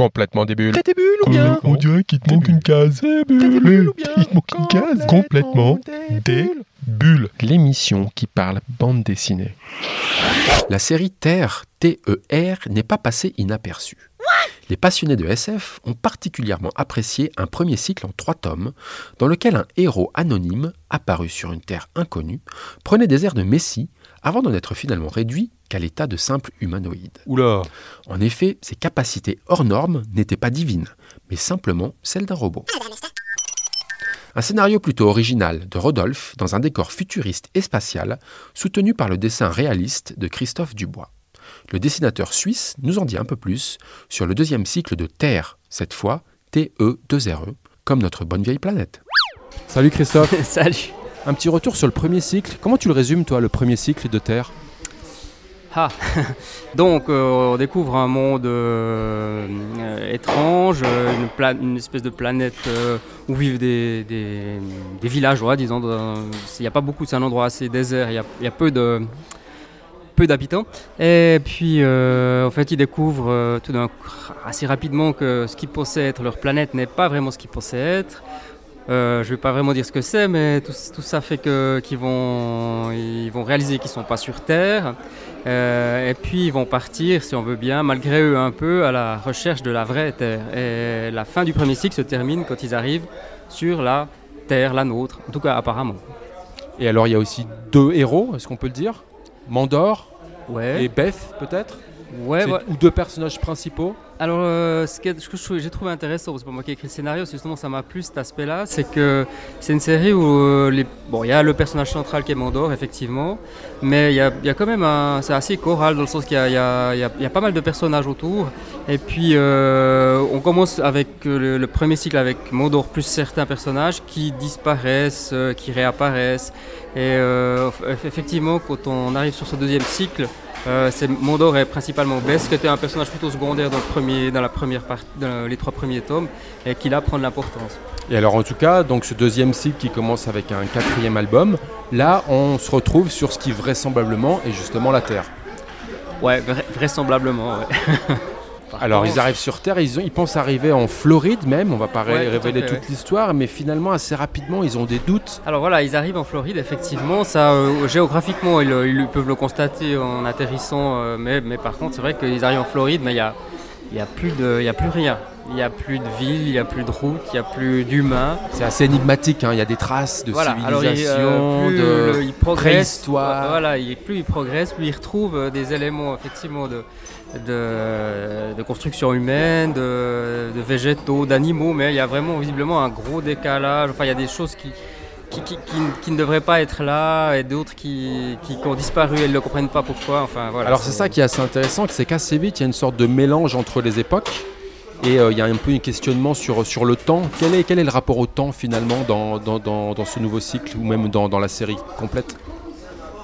Complètement des bulles. Tes bulles ou bien On dirait qu'il te manque une case. Des bulles ou bien Il te manque une case. Complètement des bulles. L'émission qui parle bande dessinée. La série Terre, T-E-R, n'est pas passée inaperçue. Les passionnés de SF ont particulièrement apprécié un premier cycle en trois tomes, dans lequel un héros anonyme, apparu sur une Terre inconnue, prenait des airs de messie avant d'en être finalement réduit qu'à l'état de simple humanoïde. Oula. En effet, ses capacités hors normes n'étaient pas divines, mais simplement celles d'un robot. Un scénario plutôt original de Rodolphe dans un décor futuriste et spatial, soutenu par le dessin réaliste de Christophe Dubois. Le dessinateur suisse nous en dit un peu plus sur le deuxième cycle de Terre, cette fois T-E-2-R-E, comme notre bonne vieille planète. Salut Christophe, Salut un petit retour sur le premier cycle. Comment tu le résumes toi, le premier cycle de Terre? Ah Donc, euh, on découvre un monde euh, étrange, euh, une, espèce de planète où vivent des, des- des villageois, disons. Il n'y a pas beaucoup, c'est un endroit assez désert, il y a, peu d'habitants. Et puis, en fait, ils découvrent tout d'un assez rapidement que ce qu'ils pensaient être leur planète n'est pas vraiment ce qu'ils pensaient être. Je ne vais pas vraiment dire ce que c'est, mais tout, ça fait qu'ils vont, vont réaliser qu'ils ne sont pas sur Terre. Euh, et puis ils vont partir, si on veut bien, malgré eux un peu, à la recherche de la vraie Terre. Et la fin du premier cycle se termine quand ils arrivent sur la Terre, la nôtre, en tout cas apparemment. Et alors il y a aussi deux héros, est-ce qu'on peut le dire? Mandor Ouais, et Beth peut-être? Ouais. Ou deux personnages principaux Alors, euh, ce, que, j'ai trouvé intéressant, c'est pas moi qui ai écrit le scénario, c'est justement ça m'a plu cet aspect-là, c'est que c'est une série où euh, les, bon, il y a le personnage central qui est Mandor, effectivement, mais il y a, il y a quand même un, c'est assez choral dans le sens qu'il y a, y y pas mal de personnages autour, et puis euh, on commence avec le, le premier cycle avec Mandor plus certains personnages qui disparaissent, qui réapparaissent, et eff- effectivement quand on arrive sur ce deuxième cycle, euh, c'est Mondor est principalement Bess, qui était un personnage plutôt secondaire dans, le premier, dans, la première partie, dans les trois premiers tomes, et qui là prend de l'importance. Et alors en tout cas, donc ce deuxième cycle qui commence avec un quatrième album, là on se retrouve sur ce qui vraisemblablement est justement la Terre. Ouais, vra- vraisemblablement. ouais. Alors ils arrivent sur Terre, ils, ont- ils pensent arriver en Floride même, on va pas tout révéler fait, toute ouais. l'histoire, mais finalement assez rapidement ils ont des doutes. Alors voilà, ils arrivent en Floride, effectivement. Ça, euh, géographiquement, ils, ils peuvent le constater en atterrissant, euh, mais, mais par contre, c'est vrai qu'ils arrivent en Floride, mais il n'y a, il y a, plus de- il y a plus rien. Il n'y a plus de ville, il n'y a plus de route, il n'y a plus d'humains. C'est assez énigmatique, hein, il y a des traces de Voilà, alors il, civilisation, euh, plus de le- il préhistoire. Voilà, il, plus il progresse, plus il retrouve euh, des éléments effectivement de, de, de construction humaine, de, de végétaux, d'animaux, mais il y a vraiment visiblement un gros décalage. Enfin, il y a des choses qui, qui, qui, qui ne- qui ne devraient pas être là et d'autres qui, ont disparu et ne comprennent pas pourquoi. Enfin, voilà, Alors c'est ça qui est assez intéressant, c'est qu'assez vite il y a une sorte de mélange entre les époques. Et euh, il y a un peu un questionnement sur, sur le temps. Quel est, quel est le rapport au temps finalement dans, dans, dans, ce nouveau cycle ou même dans, dans la série complète?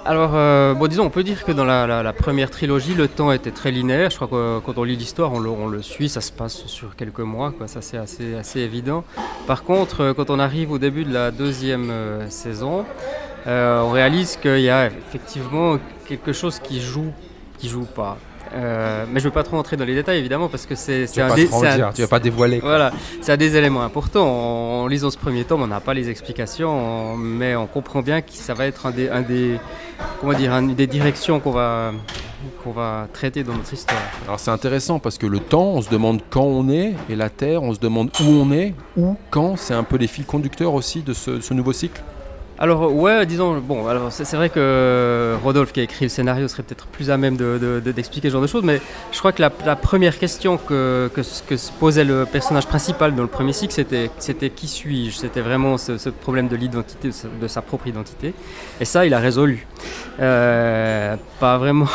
Alors, euh, bon, disons, on peut dire que dans la, première trilogie, le temps était très linéaire. Je crois que euh, quand on lit l'histoire, on on le suit, ça se passe sur quelques mois, quoi. ça c'est assez, assez évident. Par contre, quand on arrive au début de la deuxième saison, on réalise qu'il y a effectivement quelque chose qui joue, qui joue pas. Euh, mais je ne veux pas trop entrer dans les détails évidemment parce que c'est un, dire, tu vas pas dévoiler. quoi. voilà, c'est un des éléments importants. En, en lisant ce premier tome, on n'a pas les explications, on- mais on comprend bien que ça va être un des, un des, comment dire, un des directions qu'on va, qu'on va traiter dans notre histoire. Alors c'est intéressant parce que le temps, on se demande quand on est, et la Terre, on se demande où on est, où, quand. C'est un peu les fils conducteurs aussi de ce, ce nouveau cycle. Alors ouais, disons, bon, alors c'est vrai que Rodolphe qui a écrit le scénario serait peut-être plus à même de- de- de- d'expliquer ce genre de choses, mais je crois que la, première question que, que, se- posait le personnage principal dans le premier cycle, c'était qui suis-je? C'était vraiment ce, problème de l'identité, de sa- de sa propre identité. Et ça, il a résolu. Euh, pas vraiment,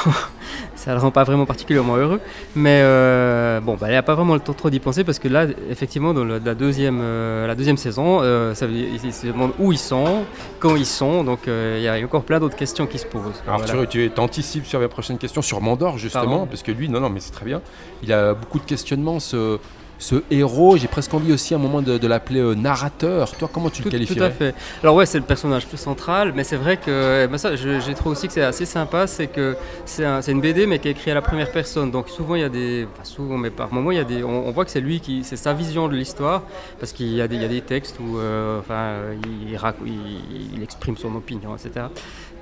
ça le rend pas vraiment particulièrement heureux, mais euh, bon, bah, il n'y a pas vraiment le temps trop d'y penser parce que là, effectivement, dans le- la, deuxième, euh, la deuxième saison, euh, ça ils se demandent où ils sont, quand ils sont, donc euh, il y a encore plein d'autres questions qui se posent. Alors Voilà. tu, tu anticipes sur la prochaine question sur Mandor justement, Pardon parce que lui, non, non, mais c'est très bien. Il a beaucoup de questionnements, ce, ce héros. J'ai presque envie aussi à un moment de, l'appeler euh, narrateur. Toi, comment tu le qualifies Tout à fait. Alors ouais, c'est le personnage plus central, mais c'est vrai que bah ça, j'ai trouvé aussi que c'est assez sympa, c'est que c'est une BD mais qui est écrite à la première personne. Donc souvent il y a des, enfin, souvent, mais par moments il y a des, on, voit que c'est lui qui, c'est sa vision de l'histoire, parce qu'il y a des, il y a des textes où, euh, enfin, il, il, il, exprime son opinion, etc.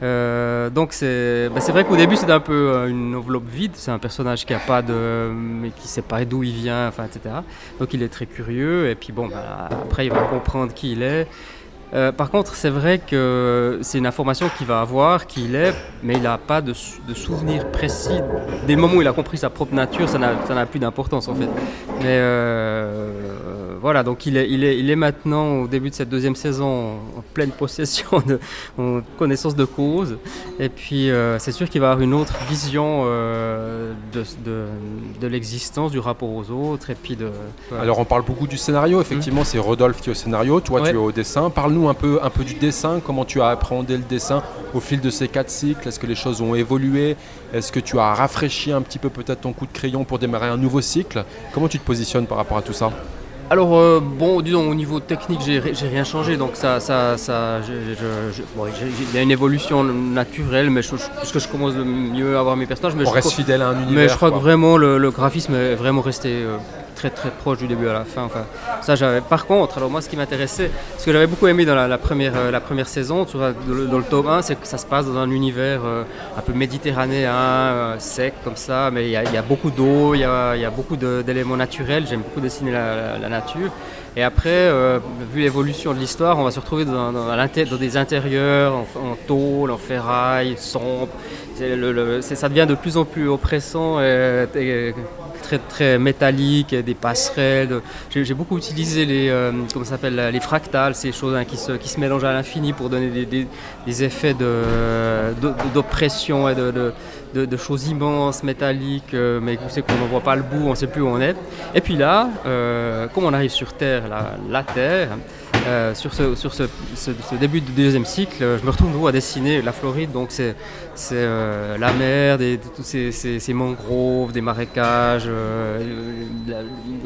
Euh, donc c'est bah, vrai qu'au début c'est un peu euh, une enveloppe vide, c'est un personnage qui a pas de, mais qui sait pas d'où il vient, enfin etc. Donc il est très curieux et puis bon bah, après il va comprendre qui il est. Euh, par contre, c'est vrai que c'est une information qu'il va avoir, qu'il est, mais il n'a pas de, de, souvenir précis. Dès le moment où il a compris sa propre nature, ça n'a plus d'importance en fait. Mais voilà, donc il est, il, est, il est maintenant au début de cette deuxième saison en, pleine possession, de, en connaissance de cause. Et puis euh, c'est sûr qu'il va avoir une autre vision euh, de, de, l'existence, du rapport aux autres. Et puis de, Alors on parle beaucoup du scénario, effectivement c'est Rodolphe qui est au scénario, toi tu es au dessin. Parle-nous un peu, un peu du dessin, comment tu as appréhendé le dessin au fil de ces quatre cycles? Est-ce que les choses ont évolué? Est-ce que tu as rafraîchi un petit peu peut-être ton coup de crayon pour démarrer un nouveau cycle? Comment tu te positionnes par rapport à tout ça? Alors, euh, bon, disons, au niveau technique, j'ai rien changé, donc ça, ça, ça il y a une évolution naturelle, mais je, puisque je commence de mieux à avoir mes personnages. Mais On reste fidèle à un univers. Mais je crois que vraiment, le, graphisme est vraiment resté euh, très très proche du début à la fin. Enfin, ça j'avais. Par contre, alors moi ce qui m'intéressait, ce que j'avais beaucoup aimé dans la, première, euh, la première saison, dans, le, tome 1, c'est que ça se passe dans un univers euh, un peu méditerranéen, euh, sec comme ça, mais il y, a beaucoup d'eau, il y a, y a, beaucoup d'éléments naturels. J'aime beaucoup dessiner la, nature. Et après, vu l'évolution de l'histoire, on va se retrouver dans, dans, des intérieurs en, tôle, en ferraille, sombre. ça devient de plus en plus oppressant très, très métallique, des passerelles. J'ai beaucoup utilisé les, euh, comment s'appelle, les fractales, ces choses hein, qui, se, qui se mélangent à l'infini pour donner des, des, effets d'oppression et de, de, choses immenses, métalliques, euh, mais vous savez qu'on ne voit pas le bout, on ne sait plus où on est. Et puis là, euh, comme on arrive sur Terre, la, la Terre, euh, sur, ce, sur ce, début du deuxième cycle, je me retrouve à dessiner la Floride, donc c'est euh, la mer, des, tous ces, ces, mangroves, des marécages, euh,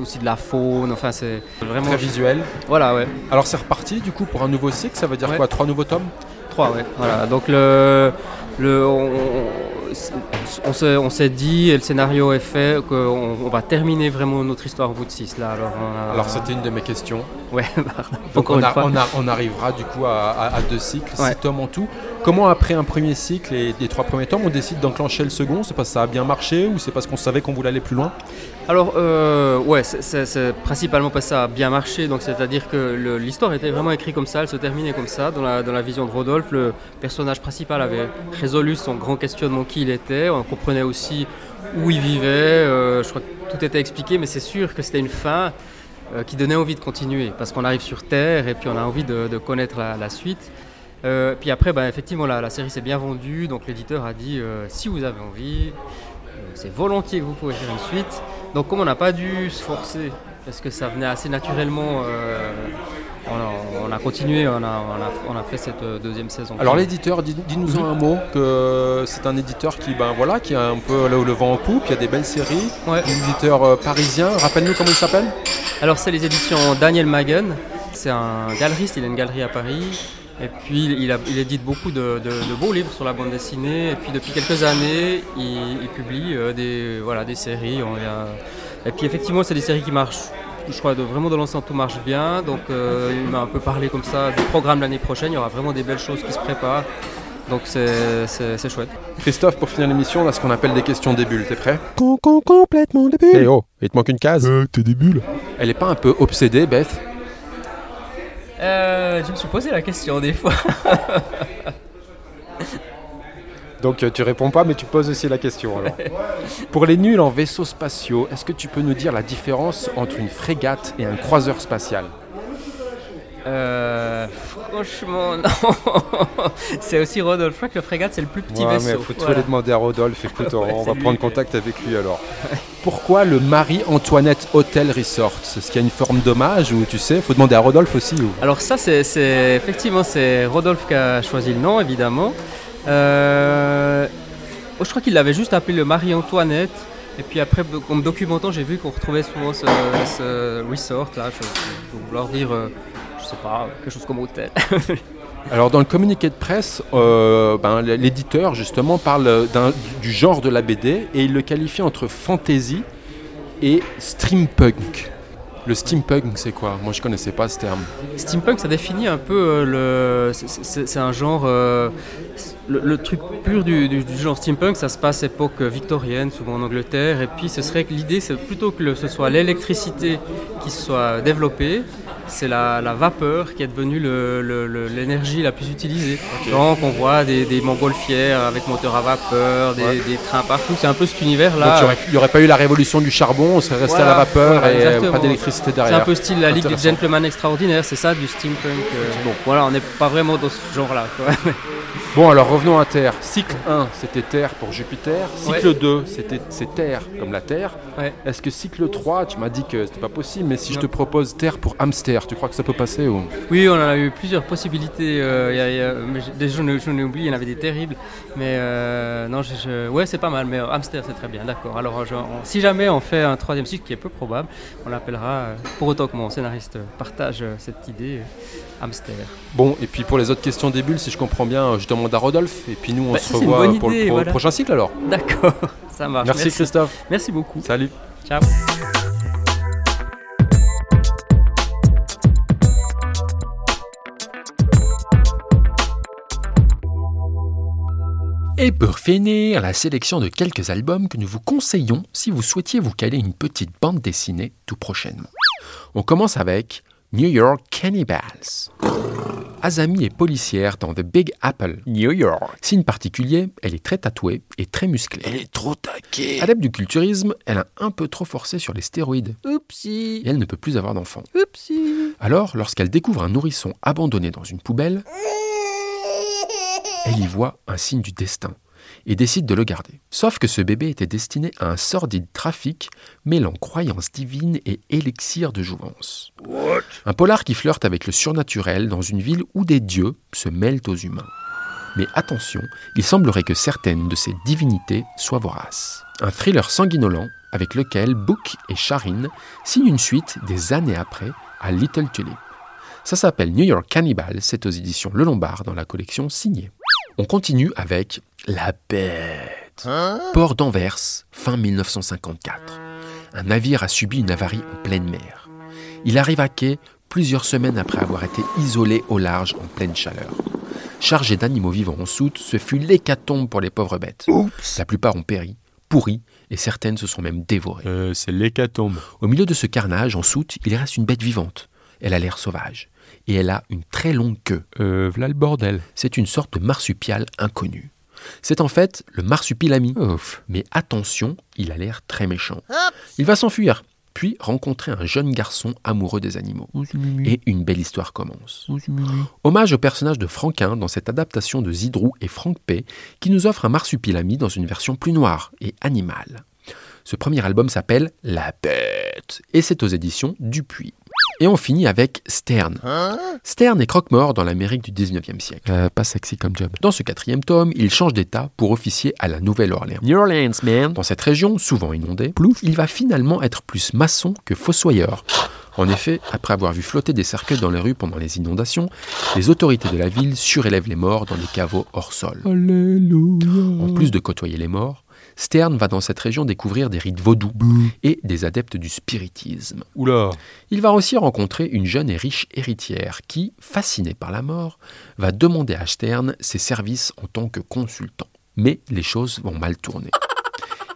aussi de la faune, enfin c'est vraiment... Très visuel. Voilà, ouais. Alors c'est reparti du coup pour un nouveau cycle, ça veut dire quoi? Trois nouveaux tomes? Trois, ouais. Voilà, donc le... le on s'est dit, et le scénario est fait, qu'on on va terminer vraiment notre histoire au bout de 6. Là. Alors, Alors c'était une de mes questions. Ouais, Donc on, on, arrivera du coup à, deux cycles, six tomes en tout. Comment après un premier cycle et les trois premiers tomes, on décide d'enclencher le second? C'est parce que ça a bien marché ou c'est parce qu'on savait qu'on voulait aller plus loin? Alors, euh, ouais, c'est principalement parce que ça a bien marché. Donc, c'est-à-dire que l'histoire était vraiment écrite comme ça, elle se terminait comme ça. Dans la, dans la, vision de Rodolphe, le personnage principal avait résolu son grand questionnement qui il était. On comprenait aussi où il vivait. Euh, je crois que tout était expliqué, mais c'est sûr que c'était une fin euh, qui donnait envie de continuer parce qu'on arrive sur Terre et puis on a envie de, connaître la, suite. puis après, bah, effectivement, la, la série s'est bien vendue. Donc, l'éditeur a dit si vous avez envie, c'est volontiers que vous pouvez faire une suite. Donc comme on n'a pas dû se forcer, parce que ça venait assez naturellement, on, a, continué, on a, on a, fait cette euh, deuxième saison. Alors l'éditeur, dis-nous un mot, que c'est un éditeur qui, ben, voilà, qui a un peu le, vent en poupe, il y a des belles séries, ouais. un éditeur euh, parisien, rappelle-nous comment il s'appelle Alors c'est les éditions Daniel Magen, c'est un galeriste, il a une galerie à Paris. Et puis il, il édite beaucoup de, beaux livres sur la bande dessinée. Et puis depuis quelques années, il, publie euh, des, voilà, des séries. Et puis effectivement, c'est des séries qui marchent. Je crois de, vraiment de l'ensemble tout marche bien. Donc euh, il m'a un peu parlé comme ça du programme l'année prochaine. Il y aura vraiment des belles choses qui se préparent. Donc c'est chouette. Christophe, pour finir l'émission, on a ce qu'on appelle des questions des bulles. T'es prêt? Complètement des bulles. Eh oh, il te manque une case. Euh, t'es des bulles. Elle est pas un peu obsédée, Beth? Euh, je me suis posé la question des fois. Donc euh, tu réponds pas, mais tu poses aussi la question. Pour les nuls en vaisseaux spatiaux, est-ce que tu peux nous dire la différence entre une frégate et un croiseur spatial? Euh, franchement, non. c'est aussi Rodolphe. Je crois que le frégate, c'est le plus petit ouais, vaisseau. Mais faut voilà. demander à Rodolphe. Écoute, on, va prendre contact avec lui alors. Pourquoi le Marie-Antoinette Hotel Resort? Est-ce qu'il y a une forme d'hommage ou tu sais Faut demander à Rodolphe aussi. Alors ça, c'est effectivement c'est Rodolphe qui a choisi le nom, évidemment. Euh, je crois qu'il l'avait juste appelé le Marie-Antoinette Et puis après, en me documentant, j'ai vu qu'on retrouvait souvent ce, resort là. Je vouloir dire, euh, je sais pas, quelque chose comme hôtel. Alors dans le communiqué de presse, euh, ben, l'éditeur justement parle du genre de la BD et il le qualifie entre fantasy et steampunk. Le steampunk, c'est quoi? Moi, je connaissais pas ce terme. Steampunk, ça définit un peu euh, le. C'est un genre. Euh, le, truc pur du, genre steampunk, ça se passe époque victorienne, souvent en Angleterre. Et puis, ce serait que l'idée, c'est plutôt que ce soit l'électricité qui soit développée, c'est la, vapeur qui est devenue l'énergie la plus utilisée. Donc on voit des, montgolfières avec moteur à vapeur, des, trains partout, c'est un peu cet univers-là. Il n'y aurait pas eu la révolution du charbon, on serait resté à la vapeur et pas d'électricité derrière. C'est un peu style la Ligue des Gentlemen Extraordinaires, c'est ça du steampunk. Euh, bon, voilà, on n'est pas vraiment dans ce genre-là. Bon, alors revenons à Terre. Cycle 1, c'était Terre pour Jupiter. Cycle 2, c'était c'est Terre comme la Terre. Est-ce que cycle 3, tu m'as dit que c'était pas possible, mais si je te propose Terre pour hamster, tu crois que ça peut passer ou... Oui, on en a eu plusieurs possibilités. Euh, des j'en ai oublié, il y en avait des terribles. Mais euh, non, je, ouais, c'est pas mal. Mais hamster, c'est très bien, d'accord. Alors, si jamais on fait un troisième cycle, qui est peu probable, on l'appellera, euh, pour autant que mon scénariste partage cette idée, hamster. Bon, et puis pour les autres questions des bulles, si je comprends bien, je à Rodolphe, et puis nous, on bah, se revoit pour, le, prochain cycle alors. D'accord, ça marche. Merci, Christophe. Merci beaucoup. Salut. Ciao. Et pour finir, la sélection de quelques albums que nous vous conseillons si vous souhaitiez vous caler une petite bande dessinée tout prochainement. On commence avec New York Cannibals. Azami est policière dans The Big Apple, New York. Signe particulier, elle est très tatouée et très musclée. Elle est trop taquée. Adepte du culturisme, elle a un peu trop forcé sur les stéroïdes. Oupsie. Et elle ne peut plus avoir d'enfants. Oupsie. Alors, lorsqu'elle découvre un nourrisson abandonné dans une poubelle, elle y voit un signe du destin et décide de le garder. Sauf que ce bébé était destiné à un sordide trafic mêlant croyances divines et élixir de jouvence. un polar qui flirte avec le surnaturel dans une ville où des dieux se mêlent aux humains. Mais attention, il semblerait que certaines de ces divinités soient voraces. Un thriller sanguinolent avec lequel Book et Sharin signent une suite des années après à Little Tulip. Ça s'appelle New York Cannibal, c'est aux éditions Le Lombard dans la collection signée. On continue avec La Bête. Hein Port d'Anvers, fin 1954. Un navire a subi une avarie en pleine mer. Il arrive à quai plusieurs semaines après avoir été isolé au large en pleine chaleur. Chargé d'animaux vivants en soute, ce fut l'hécatombe pour les pauvres bêtes. La plupart ont péri, pourri, et certaines se sont même dévorées. Euh, c'est l'hécatombe. Au milieu de ce carnage, en soute, il reste une bête vivante. Elle a l'air sauvage et elle a une très longue queue. Euh, voilà le bordel. C'est une sorte de marsupial inconnu. C'est en fait le marsupilami. Mais attention, il a l'air très méchant. Il va s'enfuir, puis rencontrer un jeune garçon amoureux des animaux. Et une belle histoire commence. Hommage au personnage de Franquin dans cette adaptation de Zidrou et Franck P, qui nous offre un marsupilami dans une version plus noire et animale. Ce premier album s'appelle La Bête et c'est aux éditions Dupuis. Et on finit avec Stern. Hein Stern est croque-mort dans l'Amérique du 19e siècle. Euh, pas sexy comme job. Dans ce quatrième tome, il change d'état pour officier à la Nouvelle-Orléans. New Orleans, man. Dans cette région, souvent inondée, Plouf, il va finalement être plus maçon que fossoyeur. En effet, après avoir vu flotter des cercueils dans les rues pendant les inondations, les autorités de la ville surélèvent les morts dans des caveaux hors sol. Alléluia. En plus de côtoyer les morts, Stern va dans cette région découvrir des rites vaudous et des adeptes du spiritisme. Oula Il va aussi rencontrer une jeune et riche héritière qui, fascinée par la mort, va demander à Stern ses services en tant que consultant. Mais les choses vont mal tourner.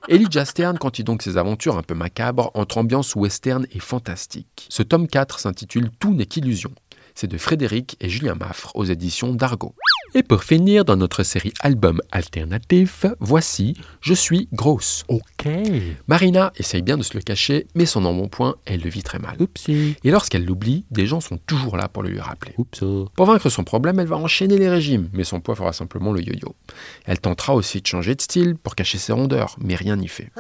Elijah Stern continue donc ses aventures un peu macabres entre ambiance western et fantastique. Ce tome 4 s'intitule Tout n'est qu'illusion. C'est de Frédéric et Julien Maffre aux éditions d'Argo. Et pour finir dans notre série album alternatif, voici Je suis grosse. Ok. Marina essaye bien de se le cacher, mais son embonpoint, elle le vit très mal. Oupsie. Et lorsqu'elle l'oublie, des gens sont toujours là pour le lui rappeler. Oups. Pour vaincre son problème, elle va enchaîner les régimes, mais son poids fera simplement le yo-yo. Elle tentera aussi de changer de style pour cacher ses rondeurs, mais rien n'y fait.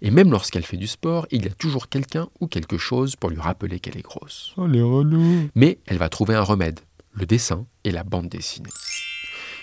Et même lorsqu'elle fait du sport, il y a toujours quelqu'un ou quelque chose pour lui rappeler qu'elle est grosse. Oh les relous. Mais elle va trouver un remède, le dessin et la bande dessinée.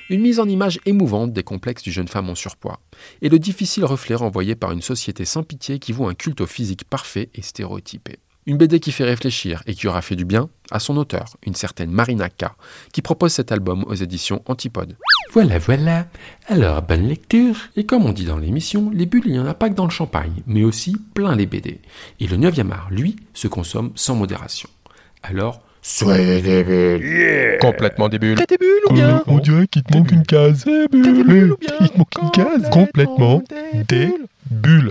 Une mise en image émouvante des complexes d'une jeune femme en surpoids, et le difficile reflet renvoyé par une société sans pitié qui voue un culte au physique parfait et stéréotypé. Une BD qui fait réfléchir et qui aura fait du bien à son auteur, une certaine Marina K, qui propose cet album aux éditions Antipode. Voilà, voilà. Alors, bonne lecture. Et comme on dit dans l'émission, les bulles, il n'y en a pas que dans le champagne, mais aussi plein les BD. Et le 9e art, lui, se consomme sans modération. Alors, soyez des bulles. Complètement des bulles. Des bulles ou bien On dirait qu'il te manque une case. des bulles ou bien Il te manque une case. Complètement des bulles.